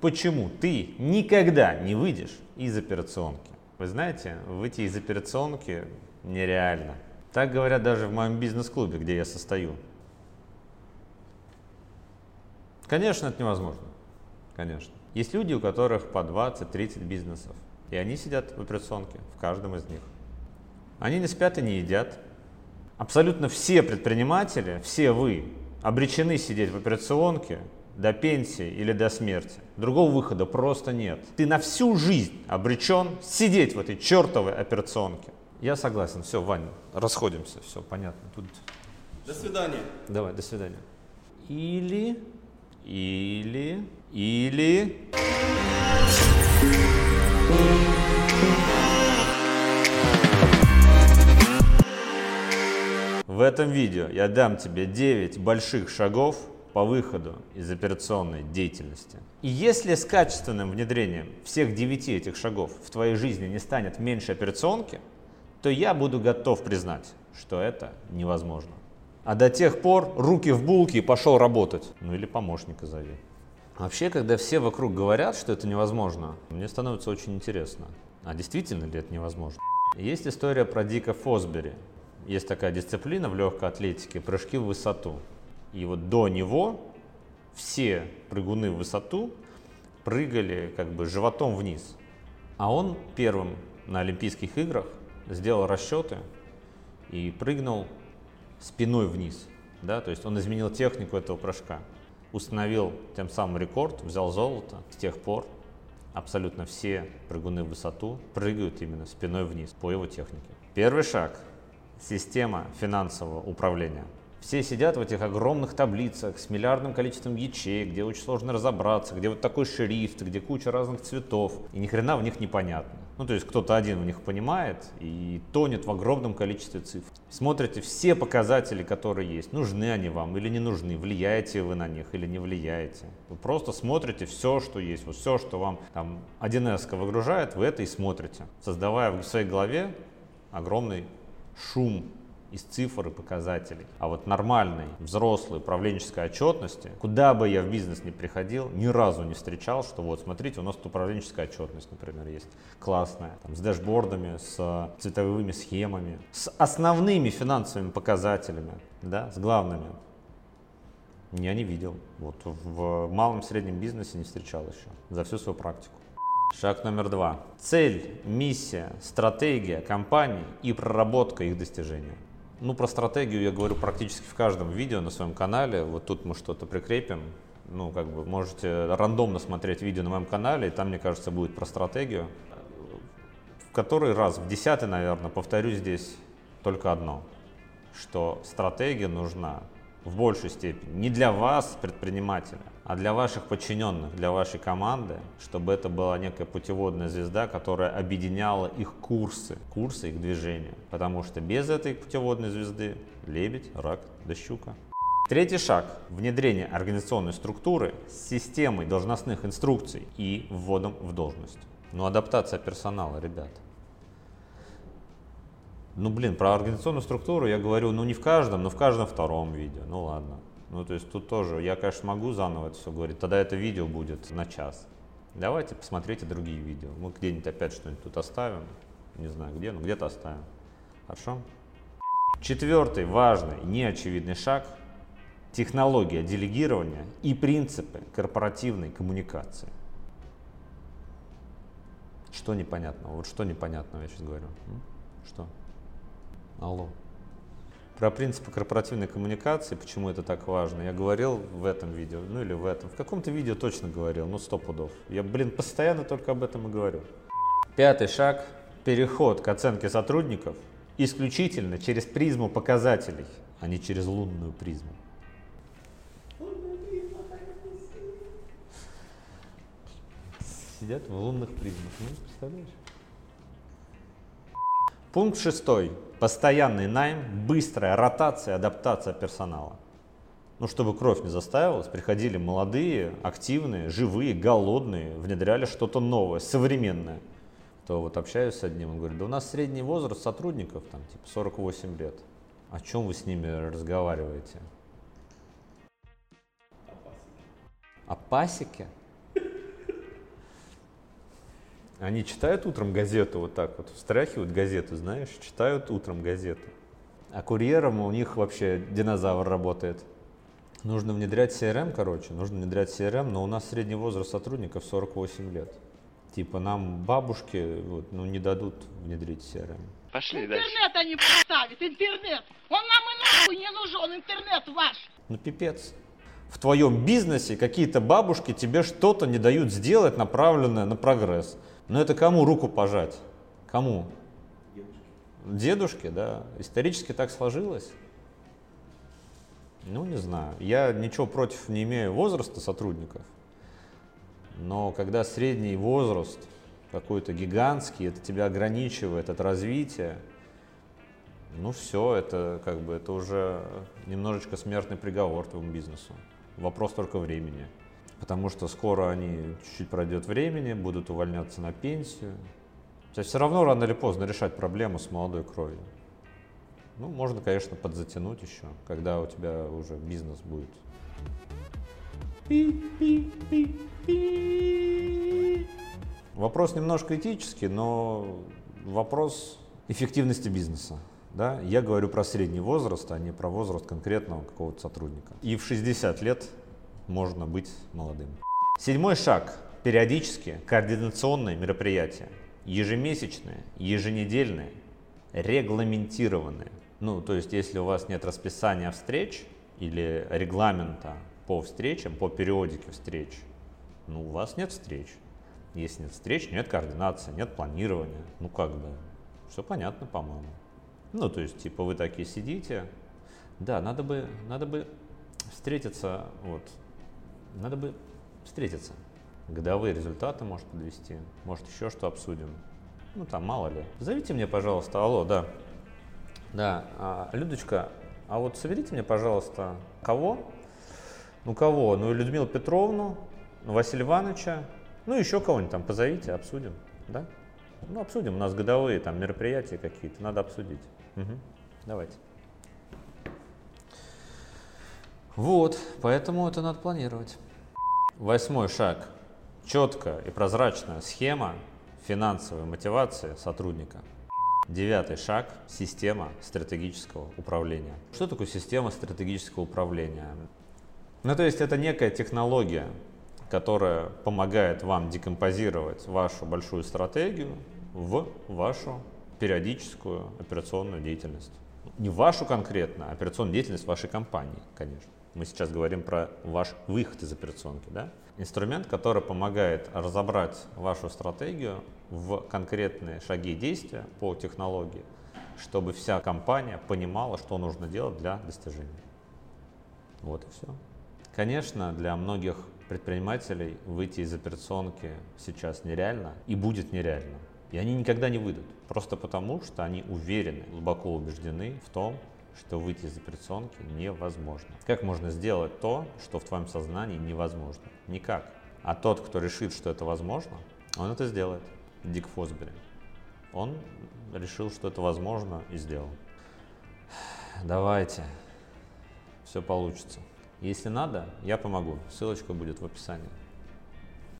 Почему ты никогда не выйдешь из операционки? Вы знаете, выйти из операционки нереально. Так говорят даже в моем бизнес-клубе, где я состою. Конечно, это невозможно. Конечно. Есть люди, у которых по 20-30 бизнесов. И они сидят в операционке, в каждом из них. Они не спят и не едят. Абсолютно все предприниматели, все вы, обречены сидеть в операционке до пенсии или до смерти. Другого выхода просто нет. Ты на всю жизнь обречен сидеть в этой чертовой операционке. Я согласен. Все, Ваня, расходимся. Все, понятно. Тут... До свидания. Давай, до свидания. Или, или, или... В этом видео я дам тебе 9 больших шагов по выходу из операционной деятельности. И если с качественным внедрением всех 9 этих шагов в твоей жизни не станет меньше операционки, то я буду готов признать, что это невозможно. А до тех пор руки в булки и пошел работать. Ну или помощника зови. Вообще, когда все вокруг говорят, что это невозможно, мне становится очень интересно. А действительно ли это невозможно? Есть история про Дика Фосбери. Есть такая дисциплина в легкой атлетике – прыжки в высоту. И вот до него все прыгуны в высоту прыгали как бы животом вниз. А он первым на Олимпийских играх сделал расчеты и прыгнул спиной вниз. Да? То есть он изменил технику этого прыжка. Установил тем самым рекорд, взял золото. С тех пор абсолютно все прыгуны в высоту прыгают именно спиной вниз по его технике. Первый шаг система финансового управления. Все сидят в этих огромных таблицах с миллиардным количеством ячеек, где очень сложно разобраться, где вот такой шрифт, где куча разных цветов, и ни хрена в них непонятно. Ну, то есть кто-то один в них понимает и тонет в огромном количестве цифр. Смотрите все показатели, которые есть. Нужны они вам или не нужны, влияете вы на них или не влияете. Вы просто смотрите все, что есть. Вот все, что вам там 1С выгружает, вы это и смотрите, создавая в своей голове огромный шум из цифр и показателей. А вот нормальной, взрослой управленческой отчетности, куда бы я в бизнес не приходил, ни разу не встречал, что вот смотрите, у нас тут управленческая отчетность, например, есть классная, там, с дэшбордами, с цветовыми схемами, с основными финансовыми показателями, да, с главными. Я не видел. Вот в малом среднем бизнесе не встречал еще за всю свою практику. Шаг номер два. Цель, миссия, стратегия компании и проработка их достижения. Ну, про стратегию я говорю практически в каждом видео на своем канале. Вот тут мы что-то прикрепим. Ну, как бы можете рандомно смотреть видео на моем канале, и там, мне кажется, будет про стратегию. В который раз, в десятый, наверное, повторю здесь только одно, что стратегия нужна в большей степени не для вас, предпринимателя, а для ваших подчиненных, для вашей команды, чтобы это была некая путеводная звезда, которая объединяла их курсы, курсы их движения. Потому что без этой путеводной звезды лебедь, рак да щука. Третий шаг – внедрение организационной структуры с системой должностных инструкций и вводом в должность. Ну, адаптация персонала, ребят. Ну, блин, про организационную структуру я говорю, ну, не в каждом, но в каждом втором видео. Ну, ладно. Ну, то есть тут тоже, я, конечно, могу заново это все говорить, тогда это видео будет на час. Давайте посмотрите другие видео. Мы где-нибудь опять что-нибудь тут оставим. Не знаю где, но где-то оставим. Хорошо? Четвертый важный, неочевидный шаг – технология делегирования и принципы корпоративной коммуникации. Что непонятного? Вот что непонятного я сейчас говорю? Что? Алло. Про принципы корпоративной коммуникации, почему это так важно, я говорил в этом видео, ну или в этом. В каком-то видео точно говорил, ну сто пудов. Я, блин, постоянно только об этом и говорю. Пятый шаг – переход к оценке сотрудников исключительно через призму показателей, а не через лунную призму. Сидят в лунных призмах, ну, представляешь? Пункт шестой. Постоянный найм, быстрая ротация, адаптация персонала. Ну, чтобы кровь не застаивалась, приходили молодые, активные, живые, голодные, внедряли что-то новое, современное. То вот общаюсь с одним, он говорит, да у нас средний возраст сотрудников, там, типа 48 лет. О чем вы с ними разговариваете? О пасеке? Они читают утром газету вот так вот, встряхивают газету, знаешь, читают утром газету. А курьером у них вообще динозавр работает. Нужно внедрять CRM, короче, нужно внедрять CRM, но у нас средний возраст сотрудников 48 лет. Типа нам бабушки вот, ну, не дадут внедрить CRM. Пошли дальше. Интернет они поставят, интернет. Он нам и нахуй не нужен, интернет ваш. Ну пипец. В твоем бизнесе какие-то бабушки тебе что-то не дают сделать, направленное на прогресс. Но это кому руку пожать? Кому? Дедушке, да. Исторически так сложилось. Ну, не знаю. Я ничего против не имею возраста сотрудников. Но когда средний возраст какой-то гигантский, это тебя ограничивает от развития, ну все, это как бы это уже немножечко смертный приговор твоему бизнесу. Вопрос только времени. Потому что скоро они чуть-чуть пройдет времени, будут увольняться на пенсию. То все равно рано или поздно решать проблему с молодой кровью. Ну, можно, конечно, подзатянуть еще, когда у тебя уже бизнес будет. Вопрос немножко этический, но вопрос эффективности бизнеса. Да? Я говорю про средний возраст, а не про возраст конкретного какого-то сотрудника. И в 60 лет можно быть молодым. Седьмой шаг. Периодические координационные мероприятия. Ежемесячные, еженедельные, регламентированные. Ну, то есть, если у вас нет расписания встреч или регламента по встречам, по периодике встреч, ну, у вас нет встреч. Если нет встреч, нет координации, нет планирования. Ну, как бы, все понятно, по-моему. Ну, то есть, типа, вы такие сидите. Да, надо бы, надо бы встретиться, вот, надо бы встретиться. Годовые результаты может подвести, может еще что обсудим. Ну, там, мало ли. Зовите мне, пожалуйста, алло, да. Да, а, Людочка, а вот соберите мне, пожалуйста, кого? Ну, кого? Ну, Людмилу Петровну, ну, Василия Ивановича, ну, еще кого-нибудь там позовите, обсудим, да? Ну, обсудим, у нас годовые там мероприятия какие-то, надо обсудить. Угу. Давайте. Вот, поэтому это надо планировать. Восьмой шаг. Четкая и прозрачная схема финансовой мотивации сотрудника. Девятый шаг – система стратегического управления. Что такое система стратегического управления? Ну, то есть это некая технология, которая помогает вам декомпозировать вашу большую стратегию в вашу периодическую операционную деятельность. Не вашу конкретно, а операционную деятельность вашей компании, конечно. Мы сейчас говорим про ваш выход из операционки. Да? Инструмент, который помогает разобрать вашу стратегию в конкретные шаги действия по технологии, чтобы вся компания понимала, что нужно делать для достижения. Вот и все. Конечно, для многих предпринимателей выйти из операционки сейчас нереально и будет нереально. И они никогда не выйдут, просто потому что они уверены, глубоко убеждены в том, что выйти из операционки невозможно. Как можно сделать то, что в твоем сознании невозможно? Никак. А тот, кто решит, что это возможно, он это сделает. Дик Фосбери. Он решил, что это возможно и сделал. Давайте. Все получится. Если надо, я помогу. Ссылочка будет в описании.